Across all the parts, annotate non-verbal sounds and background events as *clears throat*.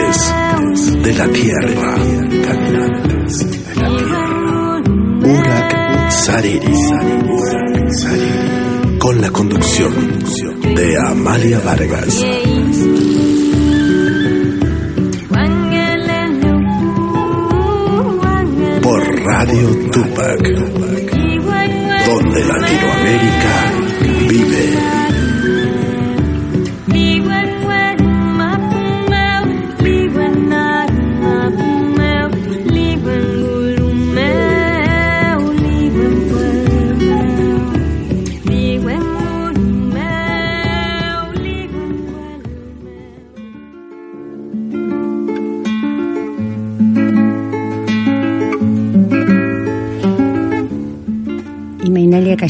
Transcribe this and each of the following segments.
De la tierra, caminantes de la tierra. Urak Sariri, con la conducción de Amalia Vargas. Por Radio Tupac, donde Latinoamérica vive.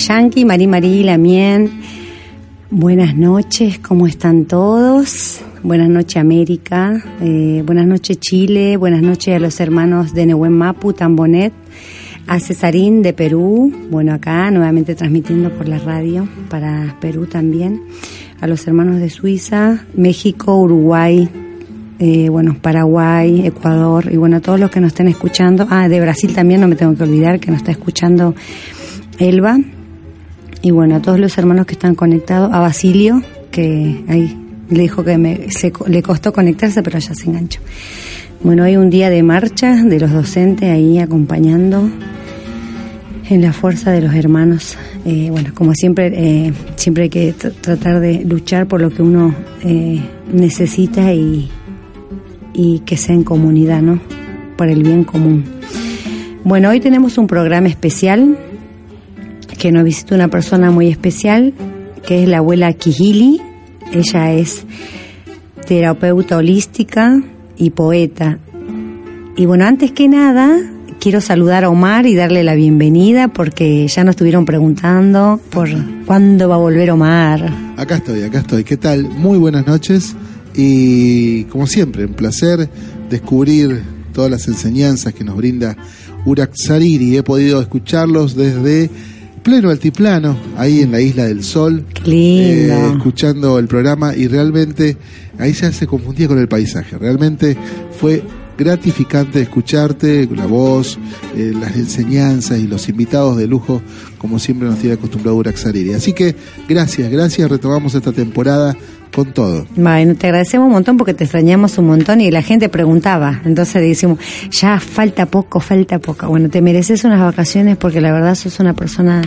Cayanqui, Marí Marí Lamien. Buenas noches, ¿cómo están todos? Buenas noches América, eh, buenas noches Chile, buenas noches a los hermanos de Nehuen Mapu, Tambonet, a Cesarín de Perú, bueno acá nuevamente transmitiendo por la radio para Perú también, a los hermanos de Suiza, México, Uruguay, eh, bueno, Paraguay, Ecuador y bueno, todos los que nos estén escuchando, ah, de Brasil también, no me tengo que olvidar que nos está escuchando Elba. Y bueno, a todos los hermanos que están conectados, a Basilio, que ahí le dijo que me, se, le costó conectarse, pero ya se enganchó. Bueno, hay un día de marcha de los docentes ahí acompañando en la fuerza de los hermanos. Eh, bueno, como siempre, eh, siempre hay que tratar de luchar por lo que uno eh, necesita y, y que sea en comunidad, ¿no? Por el bien común. Bueno, hoy tenemos un programa especial que nos visita una persona muy especial, que es la abuela Kijili. Ella es terapeuta holística y poeta. Y bueno, antes que nada, quiero saludar a Omar y darle la bienvenida porque ya nos estuvieron preguntando por cuándo va a volver Omar. Acá estoy, acá estoy. ¿Qué tal? Muy buenas noches y como siempre, un placer descubrir todas las enseñanzas que nos brinda Urak Sariri. He podido escucharlos desde pleno altiplano, ahí en la Isla del Sol, eh, escuchando el programa y realmente ahí ya se confundía con el paisaje. Realmente fue gratificante escucharte, la voz, eh, las enseñanzas y los invitados de lujo, como siempre nos tiene acostumbrado Urak Sariri. Así que gracias, gracias, retomamos esta temporada con todo. Bueno, te agradecemos un montón porque te extrañamos un montón y la gente preguntaba. Entonces decimos, ya falta poco, falta poco. Bueno, te mereces unas vacaciones porque la verdad sos una persona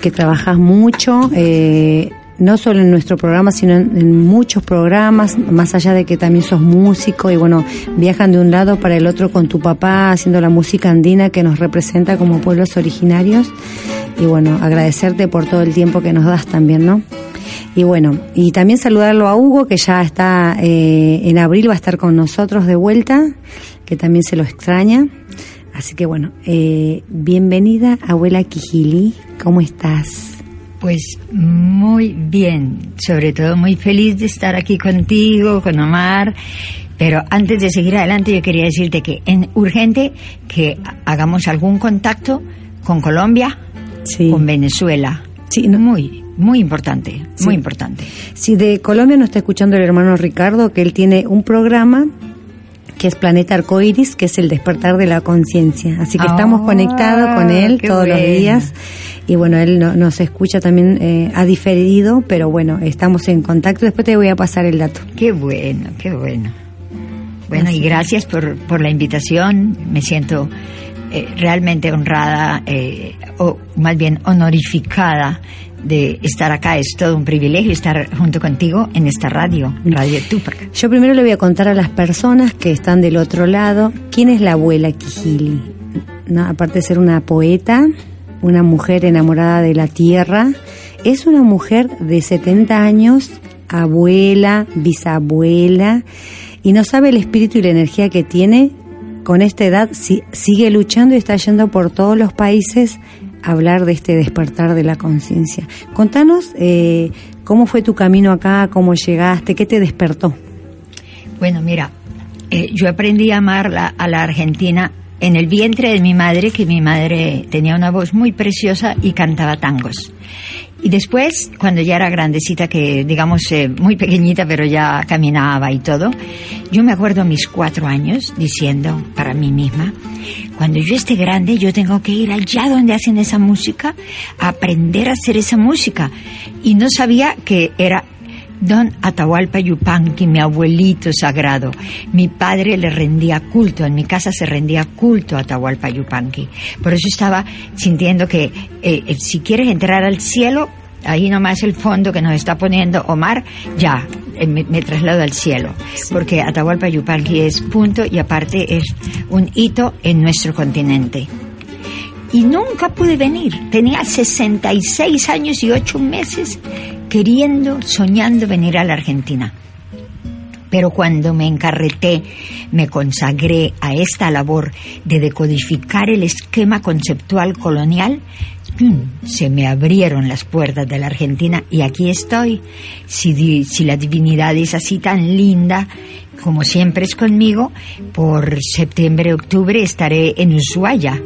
que trabajas mucho. Eh, no solo en nuestro programa, sino en, en, muchos programas, más allá de que también sos músico y bueno, viajan de un lado para el otro con tu papá haciendo la música andina que nos representa como pueblos originarios. Y bueno, agradecerte por todo el tiempo que nos das también, ¿no? Y bueno, y también saludarlo a Hugo, que ya está eh, en abril, va a estar con nosotros de vuelta, que también se lo extraña. Así que bueno, eh, bienvenida, abuela Kijili, ¿cómo estás? Pues muy bien, sobre todo muy feliz de estar aquí contigo, con Omar. Pero antes de seguir adelante, yo quería decirte que es urgente que hagamos algún contacto con Colombia, Sí. con Venezuela. Sí, no- Muy, muy importante, Sí. muy importante. Si de Colombia nos está escuchando el hermano Ricardo, que él tiene un programa que es Planeta Arcoiris, que es el despertar de la conciencia. Así que Ah, estamos conectados con él todos los días. Y bueno, él no- nos escucha también eh, a diferido, pero bueno, estamos en contacto. Después te voy a pasar el dato. Qué bueno, qué bueno. Bueno, Así y gracias por, por la invitación. Me siento eh, realmente honrada, eh, o más bien honorificada de estar acá. Es todo un privilegio estar junto contigo en esta radio, Radio Tupac. Yo primero le voy a contar a las personas que están del otro lado quién es la abuela Kijili. No, aparte de ser una poeta, una mujer enamorada de la tierra, es una mujer de 70 años, abuela, bisabuela, y no sabe el espíritu y la energía que tiene. Con esta edad si- sigue luchando y está yendo por todos los países hablar de este despertar de la conciencia. Contanos eh, cómo fue tu camino acá, cómo llegaste, qué te despertó. Bueno, mira, eh, yo aprendí a amar la- a la Argentina en el vientre de mi madre, que mi madre tenía una voz muy preciosa y cantaba tangos. Y después, cuando ya era grandecita, que digamos eh, muy pequeñita, pero ya caminaba y todo, yo me acuerdo a mis cuatro años diciendo para mí misma, cuando yo esté grande yo tengo que ir allá donde hacen esa música, aprender a hacer esa música. Y no sabía que era Don Atahualpa Yupanqui, mi abuelito sagrado. Mi padre le rendía culto, en mi casa se rendía culto a Atahualpa Yupanqui. Por eso estaba sintiendo que eh, eh, si quieres entrar al cielo, ahí nomás el fondo que nos está poniendo Omar, ya, eh, me, me traslado al cielo. Porque Atahualpa Yupanqui es punto y aparte es un hito en nuestro continente y nunca pude venir. Tenía 66 años y 8 meses queriendo, soñando venir a la Argentina. Pero cuando me encarreté, me consagré a esta labor de decodificar el esquema conceptual colonial, se me abrieron las puertas de la Argentina y aquí estoy. Si, si la divinidad es así tan linda, como siempre es conmigo, por septiembre, octubre estaré en Ushuaia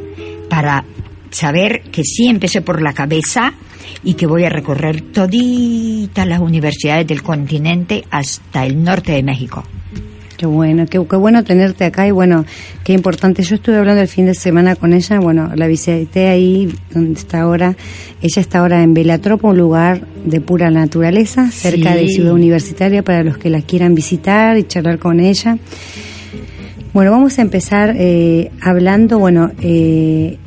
para saber que sí empecé por la cabeza y que voy a recorrer toditas las universidades del continente hasta el norte de México. Qué bueno, qué, qué bueno tenerte acá y bueno, qué importante. Yo estuve hablando el fin de semana con ella, bueno, la visité ahí donde está ahora. Ella está ahora en Velatropo, un lugar de pura naturaleza, cerca de Ciudad Universitaria, para los que la quieran visitar y charlar con ella. Bueno, vamos a empezar eh, hablando, bueno, eh,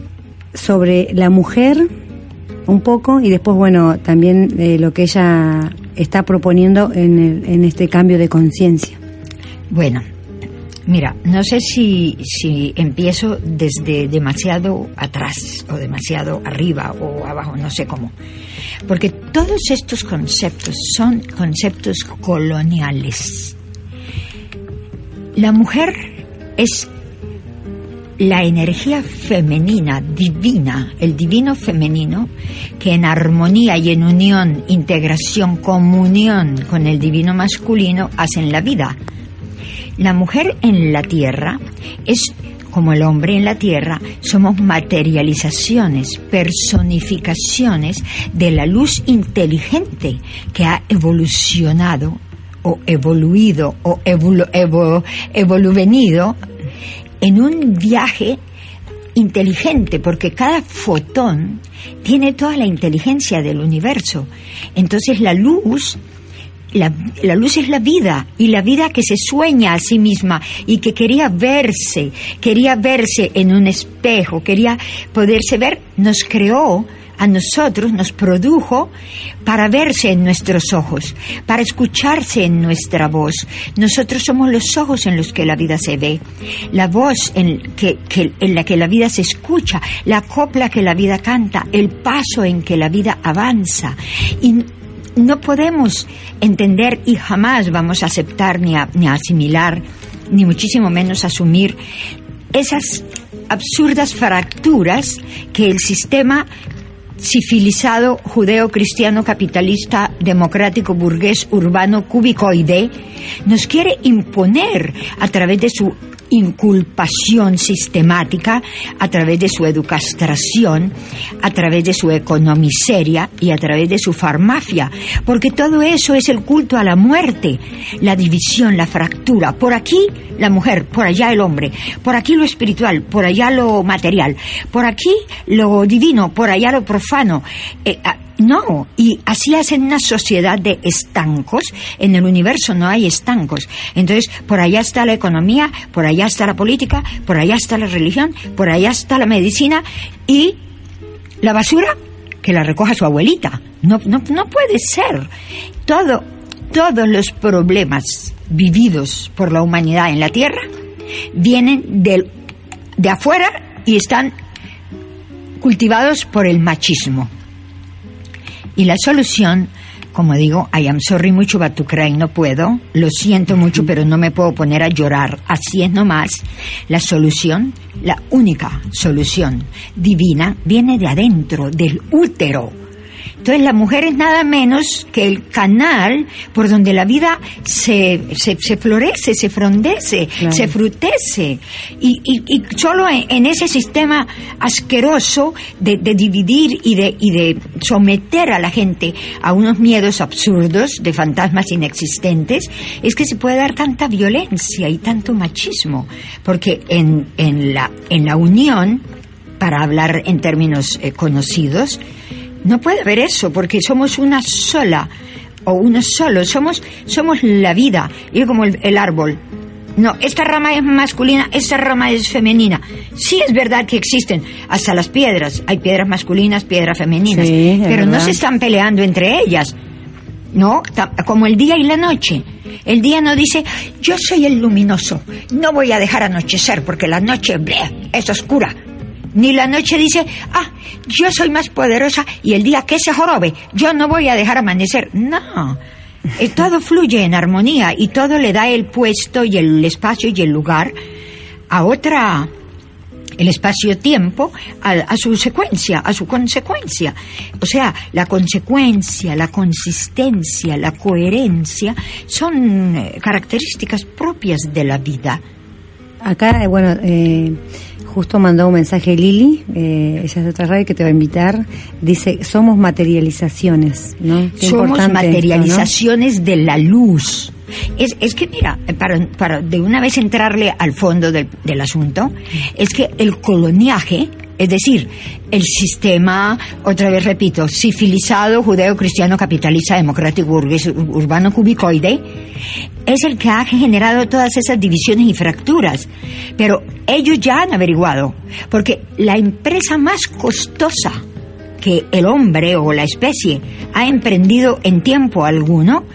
sobre la mujer un poco y después, bueno, también eh, lo que ella está proponiendo en, en este cambio de conciencia. Bueno, mira, no sé si, si empiezo desde demasiado atrás o demasiado arriba o abajo, no sé cómo. Porque todos estos conceptos son conceptos coloniales. La mujer es la energía femenina, divina, el divino femenino, que en armonía y en unión, integración, comunión con el divino masculino hacen la vida. La mujer en la tierra es como el hombre en la tierra, somos materializaciones, personificaciones de la luz inteligente que ha evolucionado o evoluido o evolu- evo- evoluvenido en un viaje inteligente, porque cada fotón tiene toda la inteligencia del universo. Entonces la luz, la, la luz es la vida, y la vida que se sueña a sí misma y que quería verse, quería verse en un espejo, quería poderse ver, nos creó a nosotros, nos produjo para verse en nuestros ojos, para escucharse en nuestra voz. Nosotros somos los ojos en los que la vida se ve, la voz en, la que la vida se escucha, la copla que la vida canta, el paso en que la vida avanza. Y no podemos entender y jamás vamos a aceptar ni ni a asimilar, ni muchísimo menos asumir esas absurdas fracturas que el sistema civilizado judeo-cristiano capitalista democrático burgués urbano cubicoide nos quiere imponer a través de su inculpación sistemática a través de su educastración, a través de su economiseria y a través de su farmacia, porque todo eso es el culto a la muerte, la división, la fractura. Por aquí la mujer, por allá el hombre, por aquí lo espiritual, por allá lo material, por aquí lo divino, por allá lo profano. Eh, no, y así hacen una sociedad de estancos. En el universo no hay estancos. Entonces, por allá está la economía, por allá está la política, por allá está la religión, por allá está la medicina y la basura que la recoja su abuelita. No, no, no puede ser. Todo, todos los problemas vividos por la humanidad en la Tierra vienen del, de afuera y están cultivados por el machismo. Y la solución, como digo, I am sorry mucho, but to cry no puedo, lo siento mucho, pero no me puedo poner a llorar, así es nomás. La solución, la única solución divina, viene de adentro, del útero entonces la mujer es nada menos que el canal por donde la vida se, se, florece, se frondece, se frutece. Y, y, solo en, ese sistema asqueroso de, de, dividir y de, y de someter a la gente a unos miedos absurdos de fantasmas inexistentes, es que se puede dar tanta violencia y tanto machismo. Porque en, en, la, en la unión, para hablar en términos eh, conocidos, no puede haber eso, porque somos una sola, o uno solo, somos, somos la vida, y como el, árbol. No, esta rama es masculina, esta rama es femenina. Sí es verdad que existen hasta las piedras. Hay piedras masculinas, piedras femeninas. pero no se están peleando entre ellas. No, como el día y la noche. El día no dice, yo soy el luminoso, no voy a dejar anochecer porque la noche es oscura. Ni la noche dice, ah, yo soy más poderosa y el día que se jorobe, yo no voy a dejar amanecer. No. Eh, todo fluye en armonía y todo le da el puesto y el espacio y el lugar a otra, el espacio-tiempo a, su secuencia, a su consecuencia. O sea, la consecuencia, la consistencia, la coherencia son eh, características propias de la vida. Acá, eh, bueno, eh, justo mandó un mensaje Lili, eh, ella es de otra radio que te va a invitar, dice, somos materializaciones, ¿no? somos materializaciones de la luz. Es, es que, mira, para, para de una vez entrarle al fondo del, del asunto, es que el coloniaje es decir, el sistema, otra vez repito, civilizado, judeo, cristiano, capitalista, democrático, burgués, urbano, cubicoide, es el que ha generado todas esas divisiones y fracturas. Pero ellos ya han averiguado, porque la empresa más costosa que el hombre o la especie ha emprendido en tiempo alguno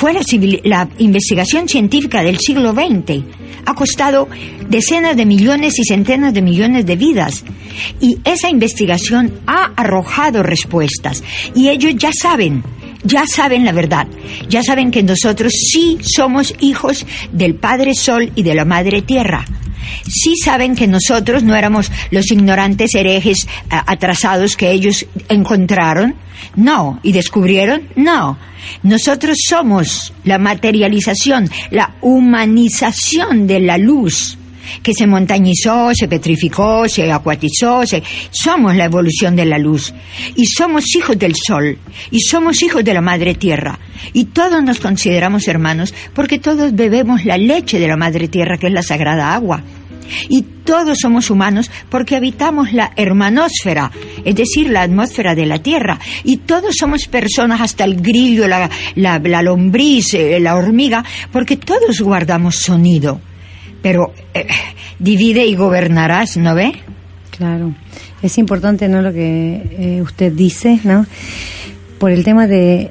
fue la, la investigación científica del siglo XX ha costado decenas de millones y centenas de millones de vidas. Y esa investigación ha arrojado respuestas. Y ellos ya saben, ya saben la verdad. Ya saben que nosotros sí somos hijos del Padre Sol y de la Madre Tierra. Sí saben que nosotros no éramos los ignorantes herejes atrasados que ellos encontraron, no, y descubrieron, no. Nosotros somos la materialización, la humanización de la luz que se montañizó, se petrificó, se acuatizó, somos la evolución de la luz. Y somos hijos del sol. Y somos hijos de la madre tierra. Y todos nos consideramos hermanos porque todos bebemos la leche de la madre tierra que es la sagrada agua. Y todos somos humanos porque habitamos la hermanósfera, es decir, la atmósfera de la Tierra. Y todos somos personas, hasta el grillo, la, la, lombriz, eh, la hormiga, porque todos guardamos sonido. Pero eh, divide y gobernarás, ¿no ve? Claro. Es importante, ¿no? Lo que eh, usted dice, ¿no? Por el tema de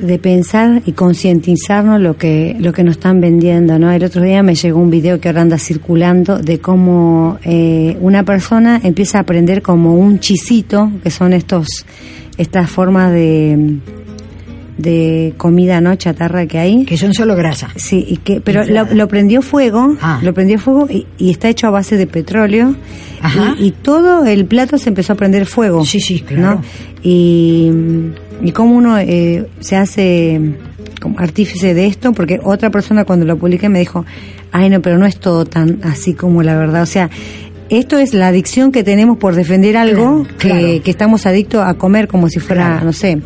de pensar y concientizarnos lo que lo que nos están vendiendo no el otro día me llegó un video que ahora anda circulando de cómo eh, una persona empieza a aprender como un chisito que son estos estas formas de de comida no chatarra que hay. Que son solo grasa. Sí, y que, pero lo, prendió fuego, Ah. lo prendió fuego y, y está hecho a base de petróleo. Ajá. Y, y todo el plato se empezó a prender fuego. Sí, sí, claro. ¿no? Y, y cómo uno eh, se hace como artífice de esto, porque otra persona cuando lo publiqué me dijo, ay no, pero no es todo tan así como la verdad. O sea, esto es la adicción que tenemos por defender algo Claro, que, claro. que estamos adictos a comer como si fuera, Claro, no sé,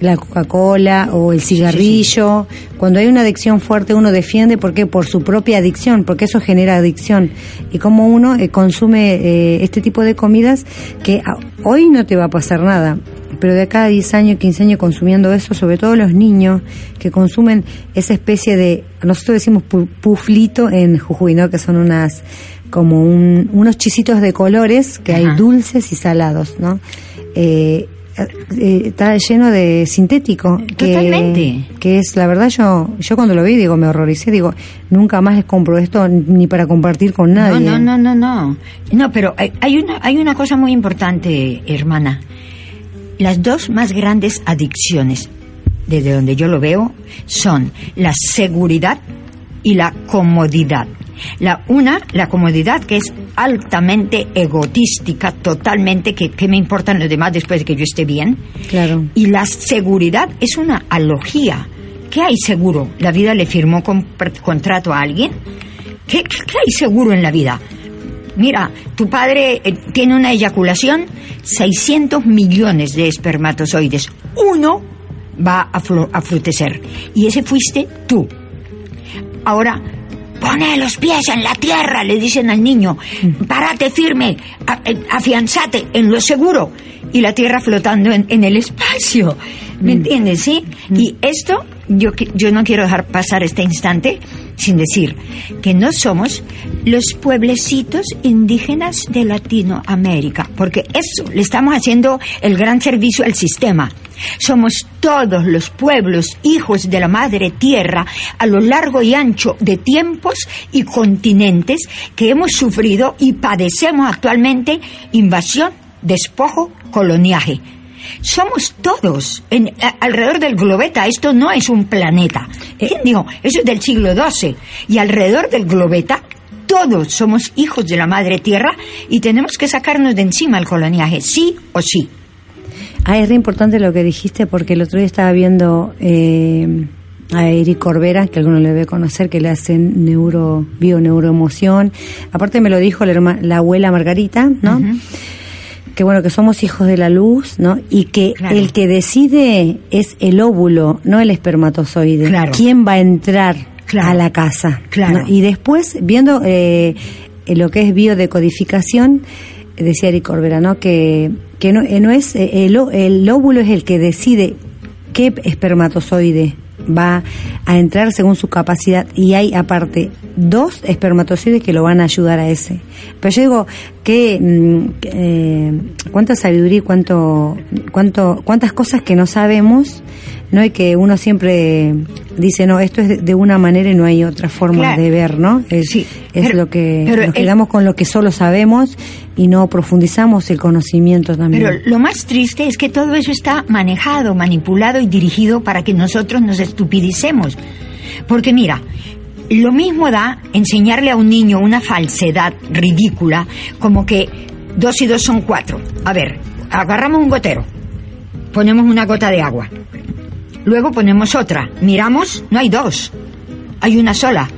la Coca-Cola o el cigarrillo. Cuando hay una adicción fuerte, uno defiende porque por su propia adicción, porque eso genera adicción. Y como uno eh, consume eh, este tipo de comidas que a- hoy no te va a pasar nada. Pero de acá a 10 años, 15 años consumiendo eso, sobre todo los niños que consumen esa especie de, nosotros decimos pu- puflito en Jujuy, ¿no? Que son unas, como un- unos chisitos de colores que hay dulces y salados, ¿no? Eh, eh, está lleno de sintético. que- Totalmente. Que, es, la verdad, yo yo cuando lo vi, digo, me horroricé, digo, nunca más les compro esto ni para compartir con nadie. No, no, no, no, no. No, pero hay, hay una, hay una cosa muy importante, hermana. Las dos más grandes adicciones, desde donde yo lo veo, son la seguridad y la comodidad. La una, la comodidad, que es altamente egotística, totalmente, que, que me importan los demás después de que yo esté bien. Claro. Y la seguridad es una alogía. ¿Qué hay seguro? ¿La vida le firmó con- contrato a alguien? ¿Qué, qué- qué hay seguro en la vida? Mira, tu padre eh, tiene una eyaculación, 600 millones de espermatozoides. Uno va a, a frutecer. Y ese fuiste tú. Ahora, pone los pies en la tierra, le dicen al niño. Párate firme, eh, afianzate en lo seguro. Y la tierra flotando en, en el espacio. ¿Me entiendes? Sí. Y esto, yo, yo no quiero dejar pasar este instante sin decir que no somos los pueblecitos indígenas de Latinoamérica, porque eso le estamos haciendo el gran servicio al sistema. Somos todos los pueblos hijos de la madre tierra a lo largo y ancho de tiempos y continentes que hemos sufrido y padecemos actualmente invasión, despojo, coloniaje. Somos todos en, a- alrededor del globeta. Esto no es un planeta. ¿Quién dijo? Eso es del siglo XII. Y alrededor del globeta, todos somos hijos de la madre tierra y tenemos que sacarnos de encima el coloniaje, sí o sí. Ah, es re importante lo que dijiste porque el otro día estaba viendo eh, a Eric Corbera, que alguno le debe conocer, que le hacen neuro, bio-neuroemoción. Aparte me lo dijo la, herma- la abuela Margarita, ¿no? Que bueno, que somos hijos de la luz, ¿no? Y que Claro. el que decide es el óvulo, no el espermatozoide. Claro. ¿Quién va a entrar Claro. a la casa? Claro. ¿no? Y después, viendo eh, lo que es biodecodificación, decía Eric Corbera, ¿no? Que, que no, eh, no es, eh, el, el óvulo es el que decide qué espermatozoide va a entrar según su capacidad y hay aparte dos espermatozoides que lo van a ayudar a ese. Pero yo digo que mm, eh, cuánta sabiduría cuánto, cuánto, cuántas cosas que no sabemos, no y que uno siempre dice no esto es de, una manera y no hay otra forma Claro. de ver, ¿no? Es, Sí, es pero- lo que pero nos el- quedamos con lo que solo sabemos y no profundizamos el conocimiento también. Pero lo más triste es que todo eso está manejado, manipulado y dirigido para que nosotros nos estupidicemos. Porque mira, lo mismo da enseñarle a un niño una falsedad ridícula como que dos y dos son cuatro. A ver, agarramos un gotero, ponemos una gota de agua, luego ponemos otra, miramos, no hay dos, hay una sola.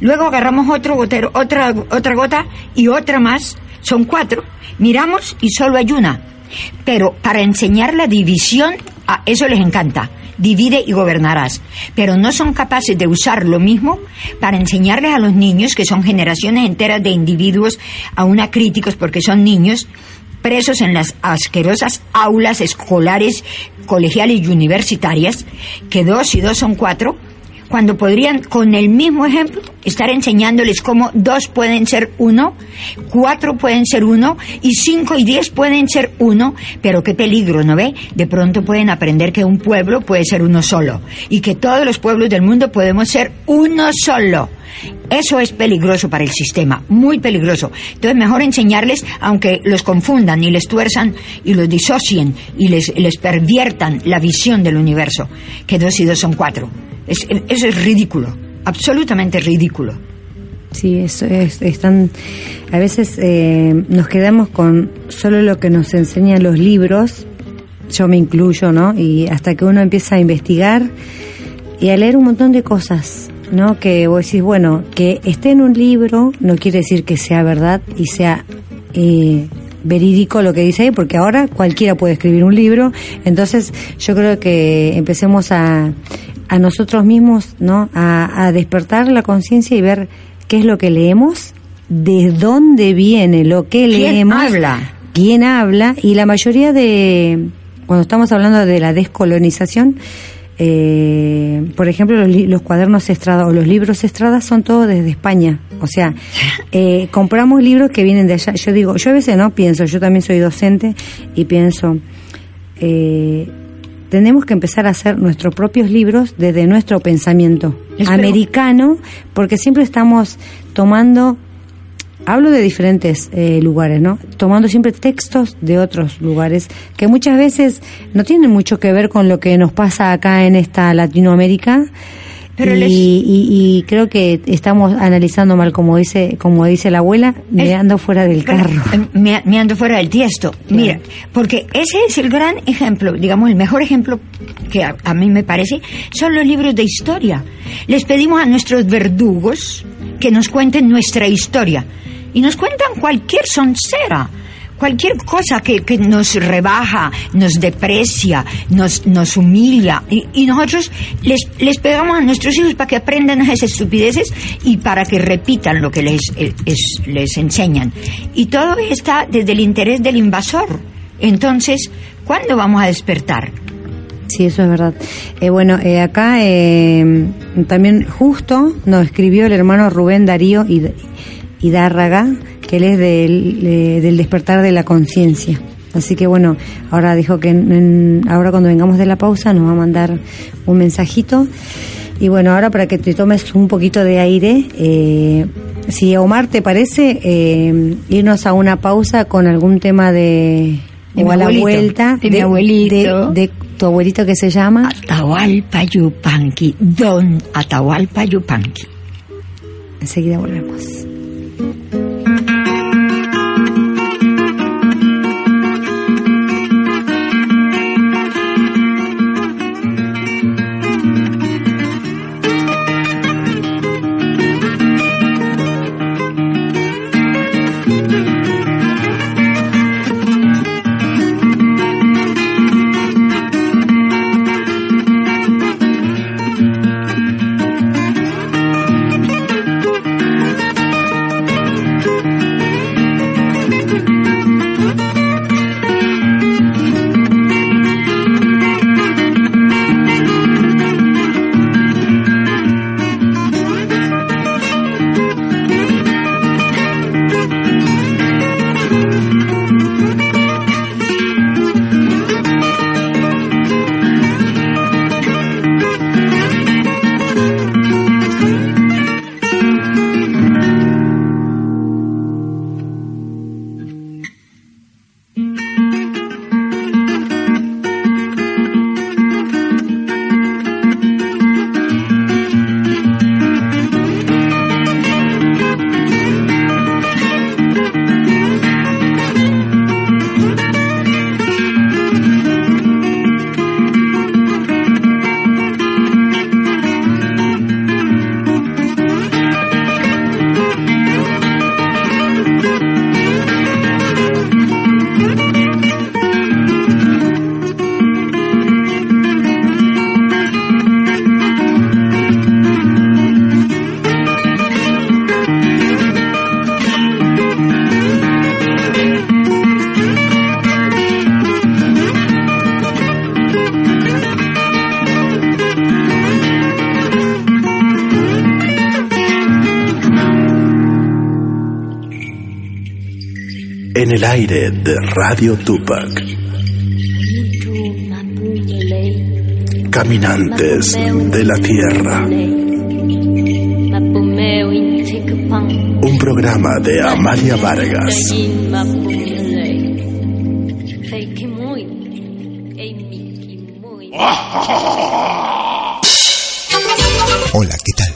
Luego agarramos otro gotero, otra, otra gota y otra más, son cuatro. Miramos y solo hay una. Pero para enseñar la división, a eso les encanta. Divide y gobernarás. Pero no son capaces de usar lo mismo para enseñarles a los niños, que son generaciones enteras de individuos, aún críticos porque son niños, presos en las asquerosas aulas escolares, colegiales y universitarias, que dos y dos son cuatro, cuando podrían con el mismo ejemplo estar enseñándoles cómo dos pueden ser uno, cuatro pueden ser uno y cinco y diez pueden ser uno, pero qué peligro, ¿no ve? De pronto pueden aprender que un pueblo puede ser uno solo y que todos los pueblos del mundo podemos ser uno solo. Eso es peligroso para el sistema, muy peligroso. Entonces, mejor enseñarles, aunque los confundan y les tuerzan y los disocien y les, les perviertan la visión del universo, que dos y dos son cuatro. Es, eso es ridículo, absolutamente ridículo. Sí, eso es, están, a veces eh, nos quedamos con solo lo que nos enseñan los libros, yo me incluyo, ¿no? Y hasta que uno empieza a investigar y a leer un montón de cosas ¿no? Que vos decís, bueno, que esté en un libro no quiere decir que sea verdad y sea eh, verídico lo que dice ahí, porque ahora cualquiera puede escribir un libro. Entonces, yo creo que empecemos a, a nosotros mismos, ¿no? A, a despertar la conciencia y ver qué es lo que leemos, de dónde viene lo que ¿Quién leemos, habla? quién habla, y la mayoría de, cuando estamos hablando de la descolonización, eh, por ejemplo, los, los cuadernos Estrada o los libros Estrada son todos desde España. O sea, *laughs* eh, compramos libros que vienen de allá. Yo digo, yo a veces no pienso, yo también soy docente y pienso, eh, tenemos que empezar a hacer nuestros propios libros desde nuestro pensamiento Espero- americano, porque siempre estamos tomando hablo de diferentes eh, lugares, ¿no? Tomando siempre textos de otros lugares que muchas veces no tienen mucho que ver con lo que nos pasa acá en esta Latinoamérica. Pero y, les- y- y creo que estamos analizando mal, como dice, como dice la abuela, me ando fuera del carro. Me, me ando fuera del tiesto. Mira, porque ese es el gran ejemplo, digamos, el mejor ejemplo que a, a mí me parece, son los libros de historia. Les pedimos a nuestros verdugos que nos cuenten nuestra historia. Y nos cuentan cualquier soncera. Cualquier cosa que, que nos rebaja, nos deprecia, nos, nos humilla. Y, y nosotros les, les pegamos a nuestros hijos para que aprendan esas estupideces y para que repitan lo que les, eh, es- les enseñan. Y todo está desde el interés del invasor. Entonces, ¿cuándo vamos a despertar? Sí, eso es verdad. Eh, bueno, eh, acá eh, también justo nos escribió el hermano Rubén Darío Hid- Hidárraga, que él es del, eh, del despertar de la conciencia. Así que bueno, ahora dijo que en- en- ahora cuando vengamos de la pausa nos va a mandar un mensajito. Y bueno, ahora para que te tomes un poquito de aire, eh, si Omar te parece, eh, irnos a una pausa con algún tema de... De o a la vuelta de mi abuelito. de- de tu abuelito que se llama Atahualpa Yupanqui, don Atahualpa Yupanqui. Enseguida volvemos. Aire de Radio Tupac. Caminantes de la Tierra. Un programa de Amalia Vargas. Hola, ¿qué tal?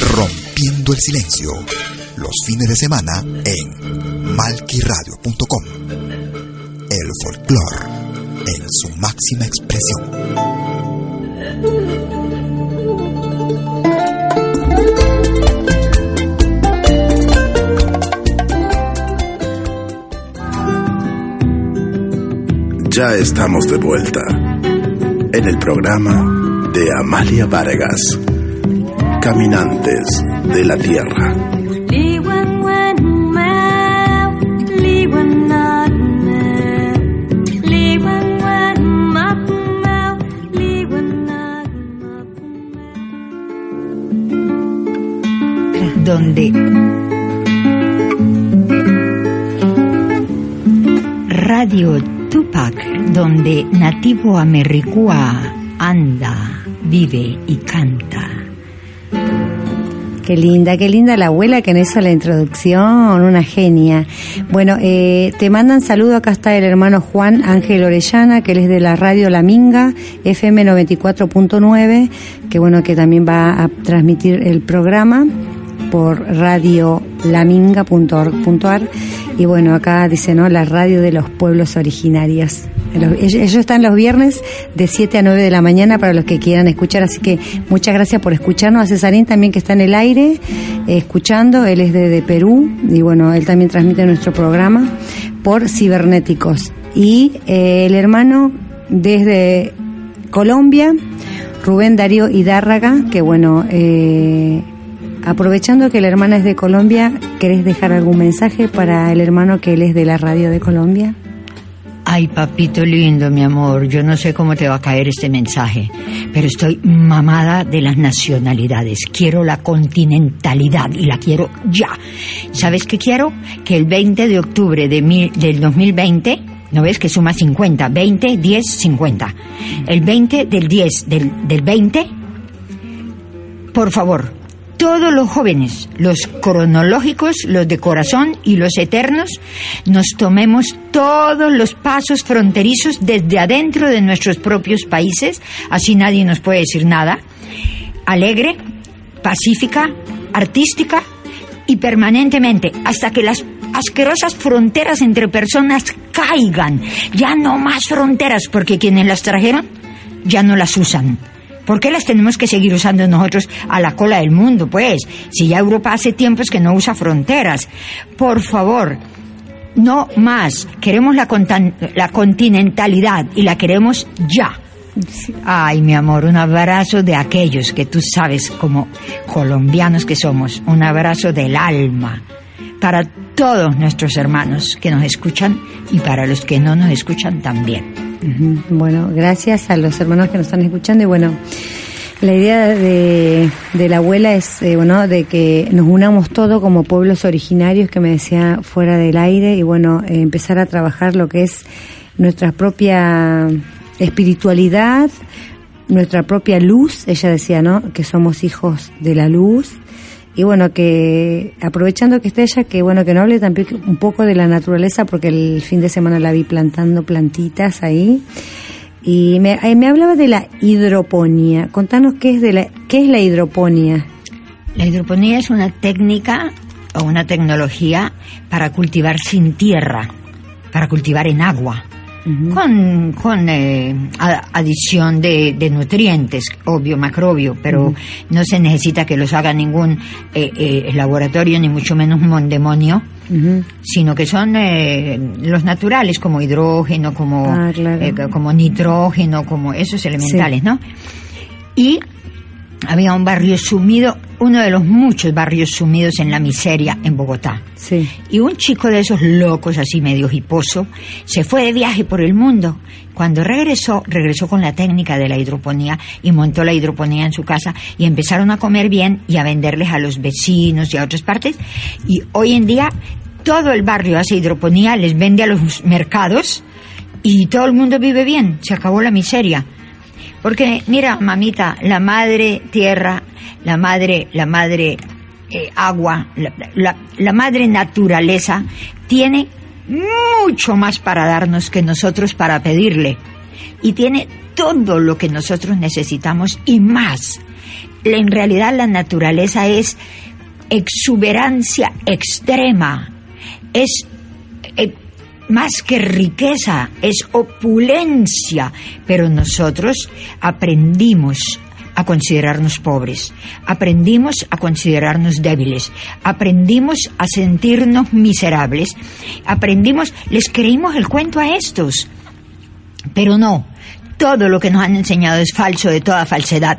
Rompiendo el silencio. Los fines de semana en malquiradio.com. El folclore en su máxima expresión. Ya estamos de vuelta en el programa de Amalia Vargas. Caminantes de la Tierra. Donde Radio Tupac, donde Nativo Americua anda, vive y canta. Qué linda, qué linda la abuela que nos hizo la introducción, una genia. Bueno, eh, te mandan saludo, acá está el hermano Juan Ángel Orellana, que él es de la radio La Minga, FM 94.9, que bueno, que también va a transmitir el programa por radiolaminga.org.ar y bueno, acá dice, ¿no? La radio de los pueblos originarios. Ellos están los viernes de 7 a 9 de la mañana para los que quieran escuchar, así que muchas gracias por escucharnos. A Cesarín también que está en el aire eh, escuchando, él es de, Perú y bueno, él también transmite nuestro programa por Cibernéticos. Y eh, el hermano desde Colombia, Rubén Darío Hidárraga, que bueno, eh, aprovechando que la hermana es de Colombia, ¿querés dejar algún mensaje para el hermano que él es de la radio de Colombia? Ay, papito lindo, mi amor, yo no sé cómo te va a caer este mensaje, pero estoy mamada de las nacionalidades. Quiero la continentalidad y la quiero ya. ¿Sabes qué quiero? Que el 20 de octubre de del 2020, ¿no ves que suma 50? 20, 10, 50. El 20 del 10 del, del 20, por favor, todos los jóvenes, los cronológicos, los de corazón y los eternos, nos tomemos todos los pasos fronterizos desde adentro de nuestros propios países, así nadie nos puede decir nada, alegre, pacífica, artística, y permanentemente hasta que las asquerosas fronteras entre personas caigan. Ya no más fronteras porque quienes las trajeron ya no las usan. ¿Por qué las tenemos que seguir usando nosotros a la cola del mundo? Pues, si ya Europa hace tiempos que no usa fronteras. Por favor, no más. Queremos la, la continentalidad y la queremos ya. Ay, mi amor, un abrazo de aquellos que tú sabes como colombianos que somos, un abrazo del alma para todos nuestros hermanos que nos escuchan y para los que no nos escuchan también. Bueno, gracias a los hermanos que nos están escuchando y bueno, la idea de, de la abuela es, eh, bueno, de que nos unamos todos como pueblos originarios, que me decía fuera del aire, y bueno, eh, empezar a trabajar lo que es nuestra propia espiritualidad, nuestra propia luz, ella decía, ¿no? Que somos hijos de la luz. Y bueno, que aprovechando que está ella, que bueno, que no hable también un poco de la naturaleza, porque el fin de semana la vi plantando plantitas ahí. Y me, me hablaba de la hidroponía. Contanos qué es, de la, qué es la hidroponía. La hidroponía es una técnica o una tecnología para cultivar sin tierra, para cultivar en agua con, con eh, adición de, de, nutrientes, obvio, macrobio, pero no se necesita que los haga ningún eh, eh, laboratorio, ni mucho menos un demonio, sino que son los naturales, como hidrógeno, como, ah, como nitrógeno, como esos elementales, ¿no? Y había un barrio sumido, uno de los muchos barrios sumidos en la miseria en Bogotá. Sí. Y un chico de esos locos, así medio hiposo, se fue de viaje por el mundo. Cuando regresó, regresó con la técnica de la hidroponía y montó la hidroponía en su casa y empezaron a comer bien y a venderles a los vecinos y a otras partes. Y hoy en día todo el barrio hace hidroponía, les vende a los mercados y todo el mundo vive bien. Se acabó la miseria. Porque, mira, mamita, la madre tierra, la madre, la madre eh, agua, la, la madre naturaleza, tiene mucho más para darnos que nosotros para pedirle. Y tiene todo lo que nosotros necesitamos y más. En realidad la naturaleza es exuberancia extrema, es más que riqueza, es opulencia, pero nosotros aprendimos a considerarnos pobres, aprendimos a considerarnos débiles, aprendimos a sentirnos miserables, aprendimos, les creímos el cuento a estos, pero no, todo lo que nos han enseñado es falso de toda falsedad.